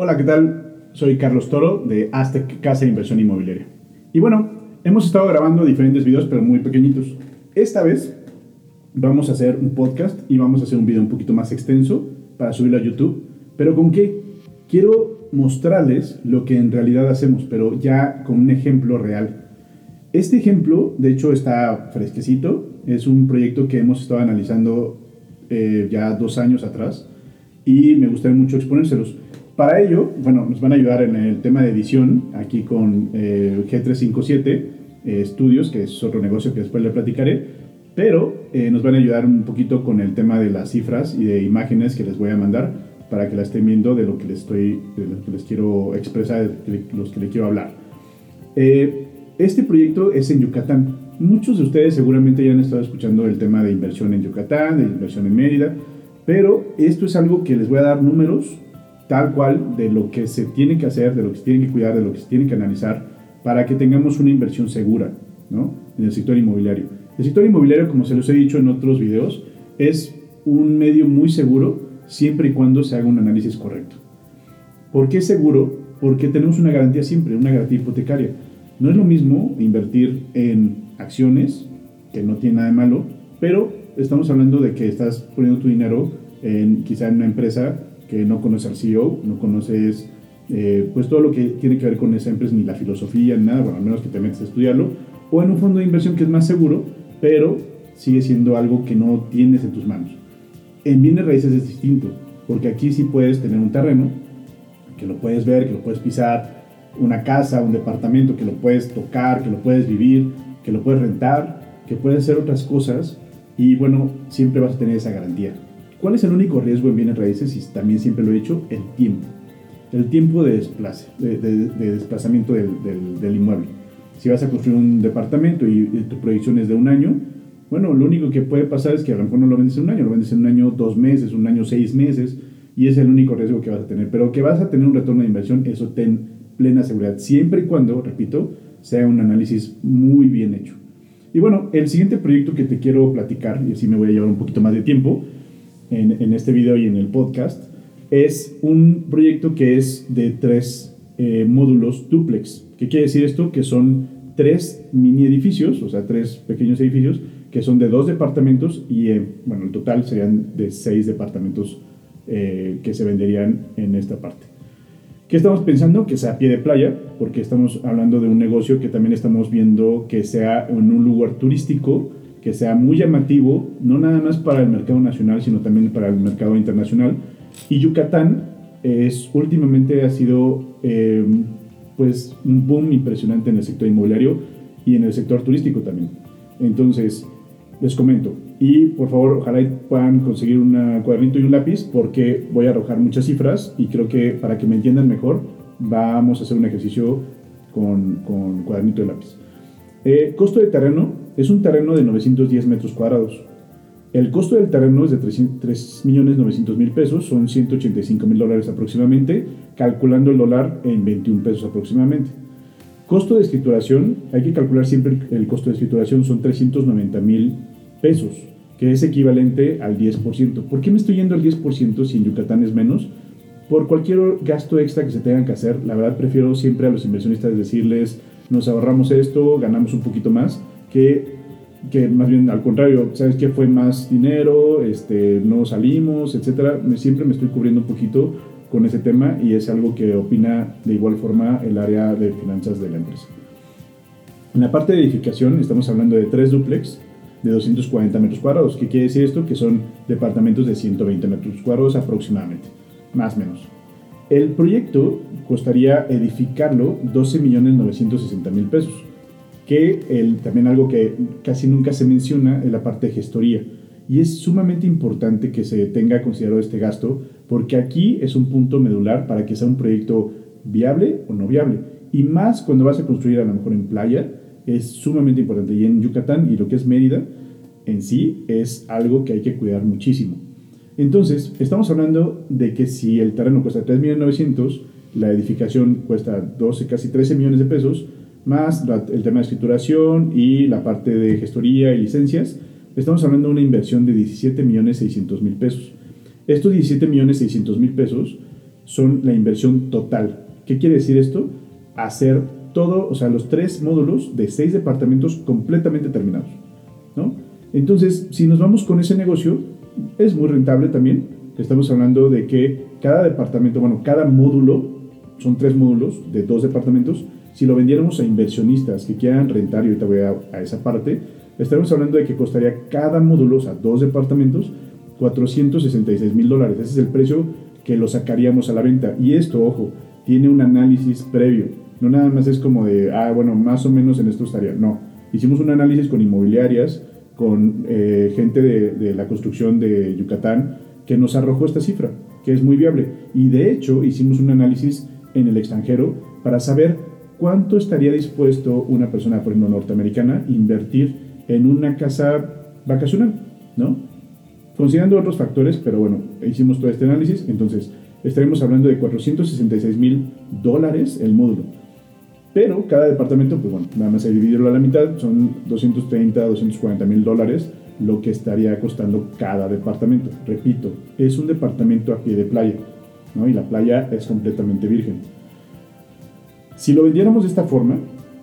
Hola, ¿qué tal? Soy Carlos Toro de Aztec Casa de Inversión Inmobiliaria. Y bueno, hemos estado grabando diferentes videos, pero muy pequeñitos. Esta vez vamos a hacer un podcast y vamos a hacer un video un poquito más extenso para subirlo a YouTube. ¿Pero con qué? Quiero mostrarles lo que en realidad hacemos, pero ya con un ejemplo real. Este ejemplo, de hecho, está fresquecito. Es un proyecto que hemos estado analizando eh, ya dos años atrás y me gustaría mucho exponérselos. Para ello, bueno, nos van a ayudar en el tema de edición aquí con eh, G357 eh, Studios, que es otro negocio que después le platicaré, pero nos van a ayudar un poquito con el tema de las cifras y de imágenes que les voy a mandar para que la estén viendo de lo que les estoy, de lo que les quiero expresar, de los que les quiero hablar. este proyecto es en Yucatán. Muchos de ustedes seguramente ya han estado escuchando el tema de inversión en Yucatán, de inversión en Mérida, pero esto es algo que les voy a dar números tal cual de lo que se tiene que hacer, de lo que se tiene que cuidar, de lo que se tiene que analizar para que tengamos una inversión segura ¿no? en el sector inmobiliario. El sector inmobiliario, como se los he dicho en otros videos, es un medio muy seguro siempre y cuando se haga un análisis correcto. ¿Por qué seguro? Porque tenemos una garantía siempre, una garantía hipotecaria. No es lo mismo invertir en acciones, que no tiene nada de malo, pero estamos hablando de que estás poniendo tu dinero en quizá en una empresa que no conoce al CEO, no conoces eh, pues todo lo que tiene que ver con esa empresa, ni la filosofía, ni nada, bueno, al menos que te metes a estudiarlo, o en un fondo de inversión que es más seguro, pero sigue siendo algo que no tienes en tus manos. En bienes raíces es distinto, porque aquí sí puedes tener un terreno, que lo puedes ver, que lo puedes pisar, una casa, un departamento, que lo puedes tocar, que lo puedes vivir, que lo puedes rentar, que puedes hacer otras cosas y bueno, siempre vas a tener esa garantía. ¿Cuál es el único riesgo en bienes raíces? Y también siempre lo he hecho, el tiempo. El tiempo de, desplace, de, desplazamiento del, del, inmueble. Si vas a construir un departamento y, tu proyección es de un año, bueno, lo único que puede pasar es que a lo mejor no lo vendes en un año, lo vendes en un año dos meses, un año seis meses, y es el único riesgo que vas a tener. Pero que vas a tener un retorno de inversión, eso ten plena seguridad, siempre y cuando, repito, sea un análisis muy bien hecho. Y bueno, el siguiente proyecto que te quiero platicar, y así me voy a llevar un poquito más de tiempo en, en este video y en el podcast, es un proyecto que es de tres eh, módulos duplex. ¿Qué quiere decir esto? Que son tres mini edificios, o sea, tres pequeños edificios, que son de dos departamentos y, eh, bueno, el total serían de seis departamentos eh, que se venderían en esta parte. ¿Qué estamos pensando? Que sea a pie de playa, porque estamos hablando de un negocio que también estamos viendo que sea en un lugar turístico, que sea muy llamativo, no nada más para el mercado nacional, sino también para el mercado internacional. Y Yucatán es últimamente ha sido eh, pues un boom impresionante en el sector inmobiliario y en el sector turístico también. Entonces, les comento. Y por favor, ojalá puedan conseguir un cuadernito y un lápiz porque voy a arrojar muchas cifras y creo que para que me entiendan mejor vamos a hacer un ejercicio con, con cuadernito y lápiz. Eh, costo de terreno es un terreno de 910 metros cuadrados. El costo del terreno es de 3.900.000 pesos, son 185.000 dólares aproximadamente, calculando el dólar en 21 pesos aproximadamente. Costo de escrituración, hay que calcular siempre el costo de escrituración, son 390.000 pesos, que es equivalente al 10%. ¿Por qué me estoy yendo al 10% si en Yucatán es menos? Por cualquier gasto extra que se tengan que hacer, la verdad prefiero siempre a los inversionistas decirles, nos ahorramos esto, ganamos un poquito más, que, que más bien al contrario, ¿sabes qué? Fue más dinero, este, no salimos, etcétera. siempre me estoy cubriendo un poquito con ese tema y es algo que opina de igual forma el área de finanzas de la empresa. En la parte de edificación estamos hablando de tres duplex, de 240 metros cuadrados. ¿Qué quiere decir esto? Que son departamentos de 120 metros cuadrados aproximadamente, más o menos. El proyecto costaría edificarlo 12.960.000 pesos, que el, también algo que casi nunca se menciona es la parte de gestoría. Y es sumamente importante que se tenga considerado este gasto, porque aquí es un punto medular para que sea un proyecto viable o no viable. Y más cuando vas a construir a lo mejor en playa, es sumamente importante. Y en Yucatán y lo que es Mérida en sí es algo que hay que cuidar muchísimo. Entonces, estamos hablando de que si el terreno cuesta 3.900.000, la edificación cuesta 12, casi 13 millones de pesos, más el tema de escrituración y la parte de gestoría y licencias, estamos hablando de una inversión de 17.600.000 pesos. Estos 17.600.000 pesos son la inversión total. ¿Qué quiere decir esto? Hacer todo, o sea, los tres módulos de seis departamentos completamente terminados, ¿no? Entonces, si nos vamos con ese negocio, es muy rentable también. Estamos hablando de que cada departamento, bueno, cada módulo, son tres módulos de dos departamentos, si lo vendiéramos a inversionistas que quieran rentar, y ahorita voy a, esa parte, estaremos hablando de que costaría cada módulo, o sea, dos departamentos, 466 mil dólares. Ese es el precio que lo sacaríamos a la venta. Y esto, ojo, tiene un análisis previo. No nada más es como de, ah, bueno, más o menos en esto estaría. No, hicimos un análisis con inmobiliarias, con eh, gente de, de la construcción de Yucatán, que nos arrojó esta cifra, que es muy viable. Y de hecho hicimos un análisis en el extranjero para saber cuánto estaría dispuesto una persona, por ejemplo, norteamericana, invertir en una casa vacacional, ¿no? Considerando otros factores, pero bueno, hicimos todo este análisis, entonces estaremos hablando de 466 mil dólares el módulo. Pero cada departamento, pues bueno, nada más hay dividirlo a la mitad, son 230, 240 mil dólares lo que estaría costando cada departamento. Repito, es un departamento a pie de playa, ¿no? Y la playa es completamente virgen. Si lo vendiéramos de esta forma,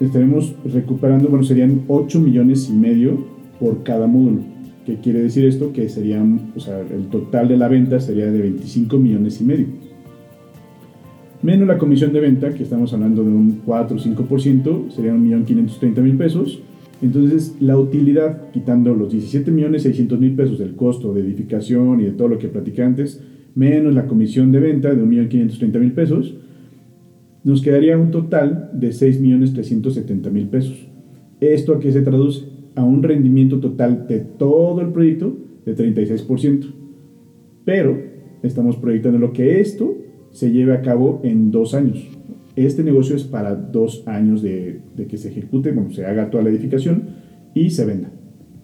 estaremos recuperando, bueno, serían 8 millones y medio por cada módulo. ¿Qué quiere decir esto? Que serían, o sea, el total de la venta sería de 25 millones y medio. Menos la comisión de venta, que estamos hablando de un 4 o 5%, serían 1.530.000 pesos entonces, la utilidad, quitando los 17 millones 600 mil pesos del costo de edificación y de todo lo que platicé antes, menos la comisión de venta de 1.530.000 pesos, nos quedaría un total de 6 millones 370 mil pesos. ¿Esto a qué se traduce? A un rendimiento total de todo el proyecto de 36%. Pero estamos proyectando lo que esto se lleve a cabo en dos años. Este negocio es para dos años de, que se ejecute, bueno, se haga toda la edificación y se venda.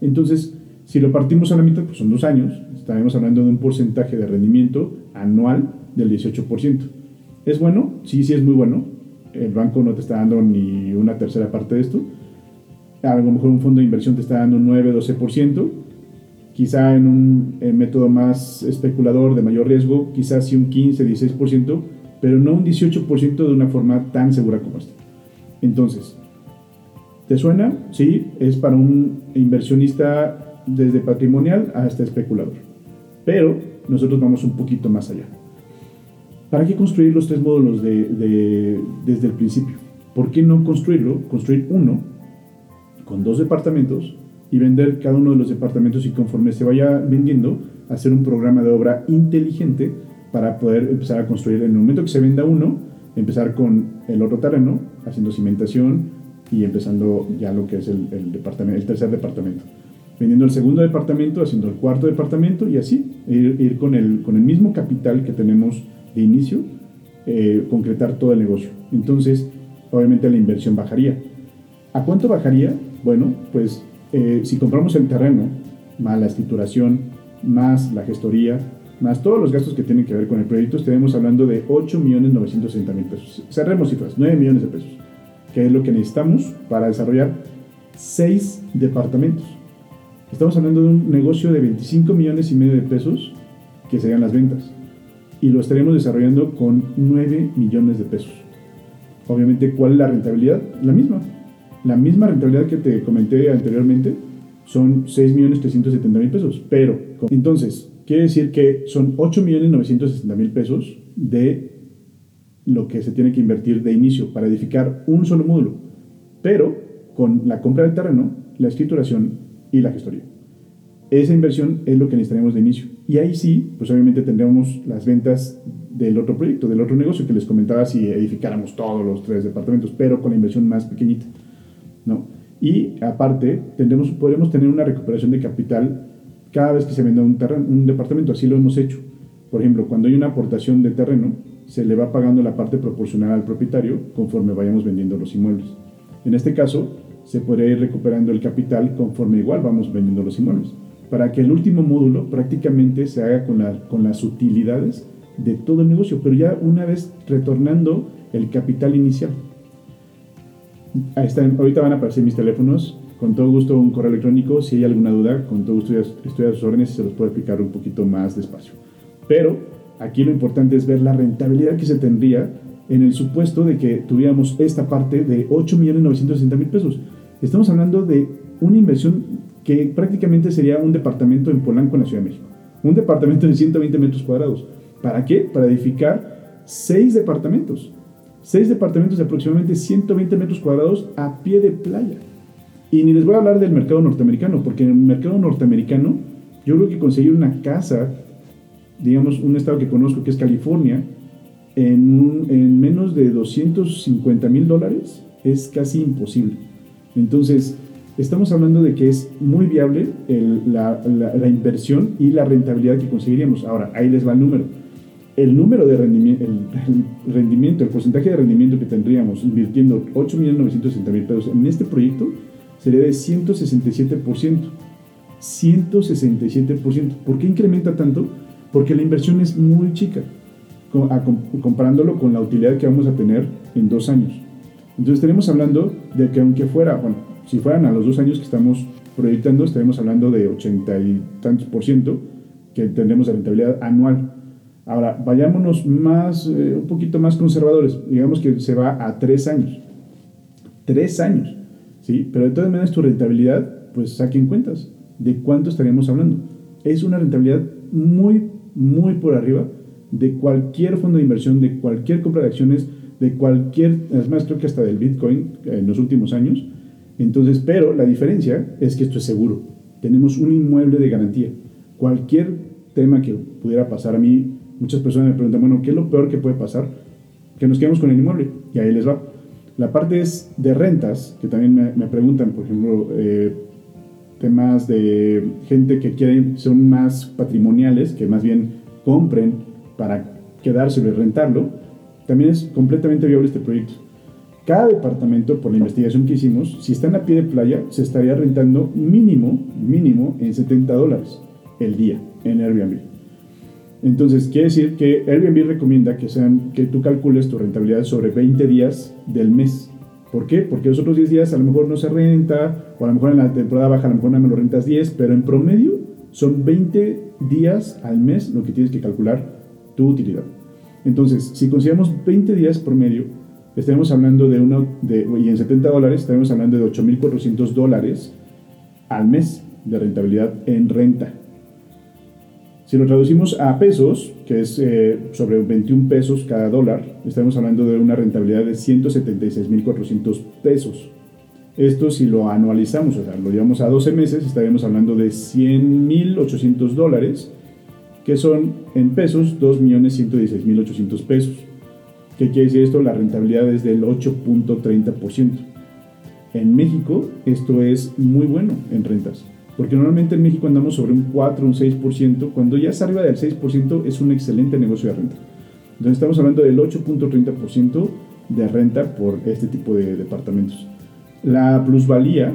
Entonces, si lo partimos a la mitad, pues son dos años, estaremos hablando de un porcentaje de rendimiento anual del 18%. ¿Es bueno? Sí, sí es muy bueno. El banco no te está dando ni una tercera parte de esto. A lo mejor un fondo de inversión te está dando un 9-12%. Quizá en un método más especulador de mayor riesgo, quizás sí un 15-16% pero no un 18% de una forma tan segura como esta. Entonces, ¿te suena? Sí, es para un inversionista desde patrimonial hasta especulador. Pero nosotros vamos un poquito más allá. ¿Para qué construir los tres módulos de, desde el principio? ¿Por qué no construirlo? Construir uno con dos departamentos y vender cada uno de los departamentos y conforme se vaya vendiendo, hacer un programa de obra inteligente para poder empezar a construir en el momento que se venda uno, empezar con el otro terreno, haciendo cimentación y empezando ya lo que es el, tercer departamento. Vendiendo el segundo departamento, haciendo el cuarto departamento y así, ir, con el mismo capital que tenemos de inicio, eh, concretar todo el negocio. Entonces, obviamente la inversión bajaría. ¿A cuánto bajaría? Bueno, pues eh, si compramos el terreno, más la escrituración, más la gestoría, más todos los gastos que tienen que ver con el proyecto, estaremos hablando de 8.960.000 pesos. Cerremos cifras, 9 millones de pesos, que es lo que necesitamos para desarrollar 6 departamentos. Estamos hablando de un negocio de 25 millones y medio de pesos, que serían las ventas, y lo estaremos desarrollando con 9 millones de pesos. Obviamente, ¿cuál es la rentabilidad? La misma. La misma rentabilidad que te comenté anteriormente son 6.370.000 pesos, pero entonces Quiere decir que son 8.960.000 pesos de lo que se tiene que invertir de inicio para edificar un solo módulo, pero con la compra del terreno, la escrituración y la gestoría. Esa inversión es lo que necesitaríamos de inicio. Y ahí sí, pues obviamente tendríamos las ventas del otro proyecto, del otro negocio que les comentaba si edificáramos todos los tres departamentos, pero con la inversión más pequeñita. ¿no? Y aparte, tendremos, podremos tener una recuperación de capital cada vez que se venda un, terreno, un departamento, así lo hemos hecho. Por ejemplo, cuando hay una aportación de terreno, se le va pagando la parte proporcional al propietario conforme vayamos vendiendo los inmuebles. En este caso, se podría ir recuperando el capital conforme igual vamos vendiendo los inmuebles, para que el último módulo prácticamente se haga con, con las utilidades de todo el negocio, pero ya una vez retornando el capital inicial. Ahí están, ahorita van a aparecer mis teléfonos con todo gusto un correo electrónico. Si hay alguna duda, con todo gusto estoy a sus órdenes y se los puedo explicar un poquito más despacio. Pero Aquí lo importante es ver la rentabilidad que se tendría en el supuesto de que tuviéramos esta parte de 8.960.000 pesos. Estamos hablando de una inversión que prácticamente sería un departamento en Polanco, en la Ciudad de México. Un departamento de 120 metros cuadrados. ¿Para qué? Para edificar seis departamentos. Seis departamentos de aproximadamente 120 metros cuadrados a pie de playa. Y ni les voy a hablar del mercado norteamericano, porque en el mercado norteamericano yo creo que conseguir una casa, digamos, un estado que conozco que es California, en, en menos de 250 mil dólares es casi imposible. Entonces, estamos hablando de que es muy viable la, la, inversión y la rentabilidad que conseguiríamos. Ahora, ahí les va el número. El número de rendimiento, el, rendimiento, el porcentaje de rendimiento que tendríamos invirtiendo 8.960.000 pesos en este proyecto sería de 167%. 167%. ¿Por qué incrementa tanto? Porque la inversión es muy chica, comparándolo con la utilidad que vamos a tener en dos años. Entonces estaremos hablando de que aunque fuera, bueno, si fueran a los dos años que estamos proyectando, estaremos hablando de 80 y tantos por ciento que tendremos de rentabilidad anual. Ahora, vayámonos más, eh, un poquito más conservadores. Digamos que se va a tres años. Tres años. ¿sí? Pero de todas maneras tu rentabilidad, pues saquen cuentas de cuánto estaríamos hablando. Es una rentabilidad muy, muy por arriba de cualquier fondo de inversión, de cualquier compra de acciones, de cualquier, es más, creo que hasta del Bitcoin en los últimos años. Entonces, pero la diferencia es que esto es seguro. Tenemos un inmueble de garantía. Cualquier tema que pudiera pasar a mí, muchas personas me preguntan, bueno, ¿qué es lo peor que puede pasar? Que nos quedemos con el inmueble. Y ahí les va. La parte es de rentas, que también me, preguntan, por ejemplo, eh, temas de gente que quiere, son más patrimoniales, que más bien compren para quedárselo y rentarlo, también es completamente viable este proyecto. Cada departamento, por la investigación que hicimos, si están a pie de playa, se estaría rentando mínimo, mínimo en 70 dólares el día en Airbnb. Entonces, quiere decir que Airbnb recomienda que, sean, que tú calcules tu rentabilidad sobre 20 días del mes. ¿Por qué? Porque los otros 10 días a lo mejor no se renta, o a lo mejor en la temporada baja a lo mejor no me lo rentas 10, pero en promedio son 20 días al mes lo que tienes que calcular tu utilidad. Entonces, si consideramos 20 días promedio, estaremos hablando de una, de, y en 70 dólares, estaremos hablando de 8.400 dólares al mes de rentabilidad en renta. Si lo traducimos a pesos, que es eh, sobre 21 pesos cada dólar, estaremos hablando de una rentabilidad de 176.400 pesos. Esto si lo anualizamos, o sea, lo llevamos a 12 meses, estaríamos hablando de 100.800 dólares, que son en pesos 2.116.800 pesos. ¿Qué quiere decir esto? La rentabilidad es del 8.30%. En México esto es muy bueno en rentas, porque normalmente en México andamos sobre un 4, un 6%, cuando ya es arriba del 6% es un excelente negocio de renta. Entonces estamos hablando del 8.30% de renta por este tipo de departamentos. La plusvalía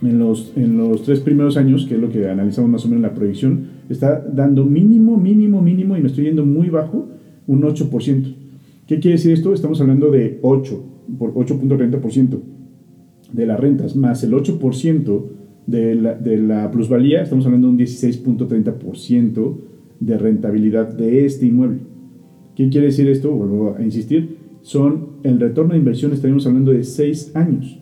en los, en los tres primeros años, que es lo que analizamos más o menos en la proyección, está dando mínimo, mínimo, mínimo, y me estoy yendo muy bajo, un 8%. ¿Qué quiere decir esto? Estamos hablando de 8, por 8.30% de las rentas, más el 8% de la, de la plusvalía, estamos hablando de un 16.30% de rentabilidad de este inmueble. ¿Qué quiere decir esto? Vuelvo a insistir, son el retorno de inversión, estaríamos hablando de 6 años.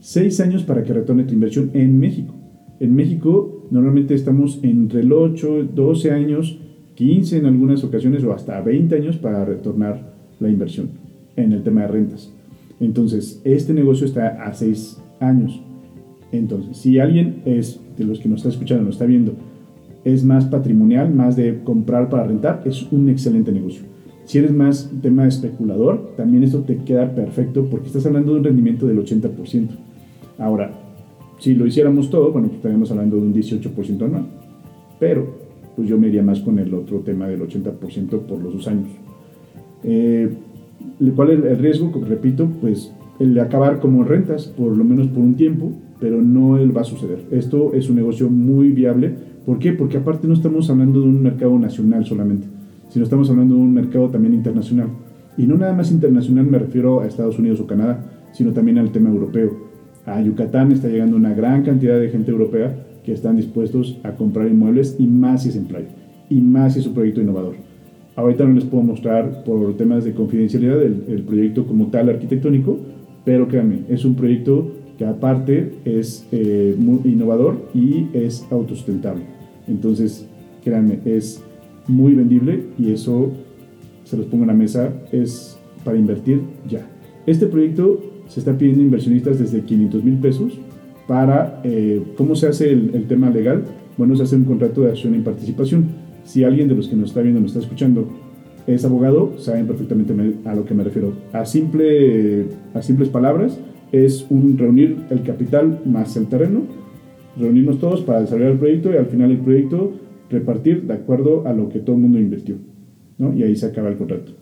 6 años para que retorne tu inversión en México. En México normalmente estamos entre el 8, 12 años, 15 en algunas ocasiones o hasta 20 años para retornar la inversión en el tema de rentas. Entonces, este negocio está a seis años. Entonces, si alguien es de los que nos está escuchando, nos está viendo, es más patrimonial, más de comprar para rentar, es un excelente negocio. Si eres más tema especulador, también esto te queda perfecto porque estás hablando de un rendimiento del 80%. Ahora, si lo hiciéramos todo, bueno, pues estaríamos hablando de un 18% anual. Pero, pues yo me iría más con el otro tema del 80% por los dos años. Eh, ¿Cuál es el riesgo? Repito, pues el de acabar como rentas, por lo menos por un tiempo, pero no va a suceder. Esto es un negocio muy viable. ¿Por qué? Porque aparte no estamos hablando de un mercado nacional solamente, sino estamos hablando de un mercado también internacional. Y no nada más internacional me refiero a Estados Unidos o Canadá, sino también al tema europeo. A Yucatán está llegando una gran cantidad de gente europea que están dispuestos a comprar inmuebles y más si es en playa, y más si es un proyecto innovador. Ahorita no les puedo mostrar por temas de confidencialidad el, el proyecto como tal arquitectónico, pero créanme, es un proyecto que aparte es eh, muy innovador y es autosustentable. Entonces, créanme, es muy vendible y eso, se los pongo en la mesa, es para invertir ya. Este proyecto se está pidiendo inversionistas desde 500 mil pesos para, eh, ¿cómo se hace el, el, tema legal? Bueno, se hace un contrato de acción y participación. Si alguien de los que nos está viendo, nos está escuchando, es abogado, saben perfectamente a lo que me refiero. A, simple, a simples palabras, es un reunir el capital más el terreno, reunirnos todos para desarrollar el proyecto y al final el proyecto repartir de acuerdo a lo que todo el mundo invirtió. ¿no? Y ahí se acaba el contrato.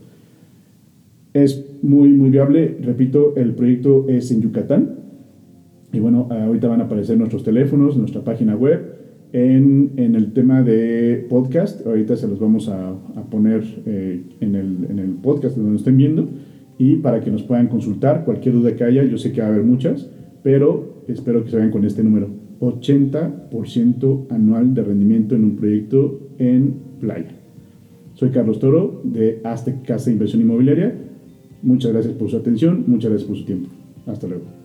Es muy, muy viable. Repito, el proyecto es en Yucatán. Y bueno, ahorita van a aparecer nuestros teléfonos, nuestra página web. En, en el tema de podcast, ahorita se los vamos a, poner eh, en, el, en el podcast donde nos estén viendo y para que nos puedan consultar cualquier duda que haya. Yo sé que va a haber muchas, pero espero que se vayan con este número. 80% anual de rendimiento en un proyecto en playa. Soy Carlos Toro de Aztec Casa de Inversión Inmobiliaria. Muchas gracias por su atención, muchas gracias por su tiempo. Hasta luego.